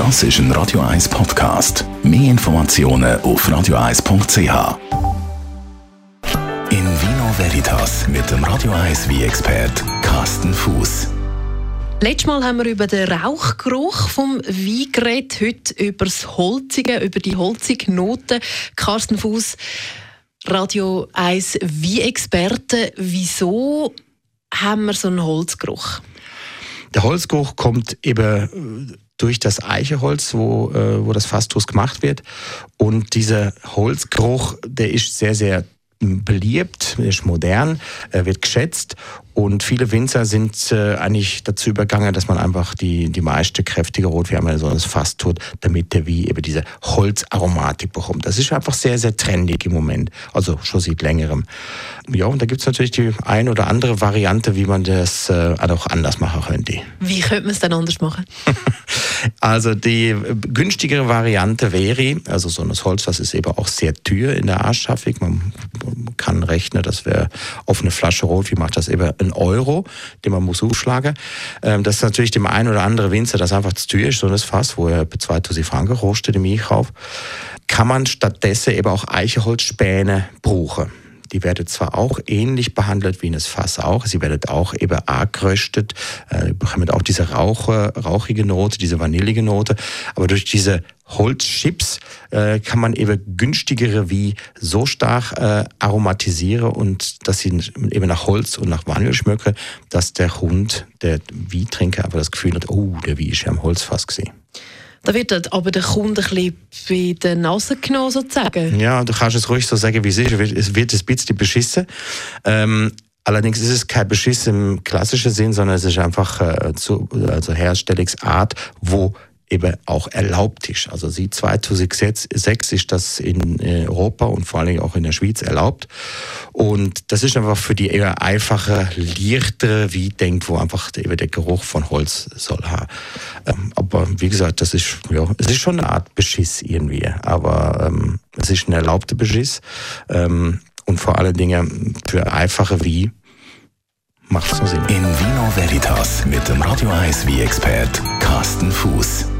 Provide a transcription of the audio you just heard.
Das ist ein Radio 1 Podcast. Mehr Informationen auf radio1.ch. In Vino Veritas mit dem Radio 1 wie expert Carsten Fuß. Letztes Mal haben wir über den Rauchgeruch vom Wein geredet, heute über das Holzige, über die holzige Noten. Carsten Fuß, Radio 1 wie Experte. Wieso haben wir so einen Holzgeruch? Der Holzgeruch kommt eben durch das Eicheholz, wo, äh, wo das Fastus gemacht wird. Und dieser Holzgeruch, der ist sehr, sehr beliebt, ist modern, wird geschätzt und viele Winzer sind äh, eigentlich dazu übergangen, dass man einfach die, die meiste kräftige Rotwärme so ins Fass tut, damit der wie eben diese Holzaromatik bekommt. Das ist einfach sehr, sehr trendig im Moment, also schon seit längerem. Ja, und da gibt es natürlich die ein oder andere Variante, wie man das äh, auch anders machen könnte. Wie könnte man es dann anders machen? also die günstigere Variante wäre, also so ein Holz, das ist eben auch sehr teuer in der Anschaffung. Man kann rechnen, dass wer auf eine Flasche Rot, wie macht das eben ein Euro, den man muss aufschlagen. Ähm, das ist natürlich dem einen oder anderen Winzer, das einfach zu teuer ist, so ein Fass, wo er bei 2000 Franken kostet im Einkauf, kann man stattdessen eben auch Eichenholzspäne brauchen. Die werden zwar auch ähnlich behandelt wie in das Fass auch. Sie werden auch eben angeröstet, äh, bekommen auch diese Rauche, rauchige Note, diese vanillige Note. Aber durch diese Holzchips äh, kann man eben günstigere wie so stark äh, aromatisieren und dass sie eben nach Holz und nach Vanille schmecken, dass der Hund, der Wie-Trinker, aber das Gefühl hat, oh, der Wie ist ja am Holzfass gesehen. Da wird aber der Kunde ein bisschen bei der Nase genommen, sozusagen. Ja, du kannst es ruhig so sagen, wie es ist. Es wird ein bisschen beschissen. Ähm, allerdings ist es kein Beschiss im klassischen Sinn, sondern es ist einfach äh, zu, also Herstellungsart, wo eben auch erlaubt ist. Also seit 2006 ist das in Europa und vor allem auch in der Schweiz erlaubt. Und das ist einfach für die eher einfache, leichtere wie denkt, wo einfach eben der Geruch von Holz soll haben. Ähm, aber wie gesagt, das ist, ja, es ist schon eine Art Beschiss irgendwie. Aber ähm, es ist ein erlaubter Beschiss. Ähm, und vor allen Dingen für einfache wie macht so Sinn. In Vino Veritas mit dem Radio 1 wie expert Carsten Fuß.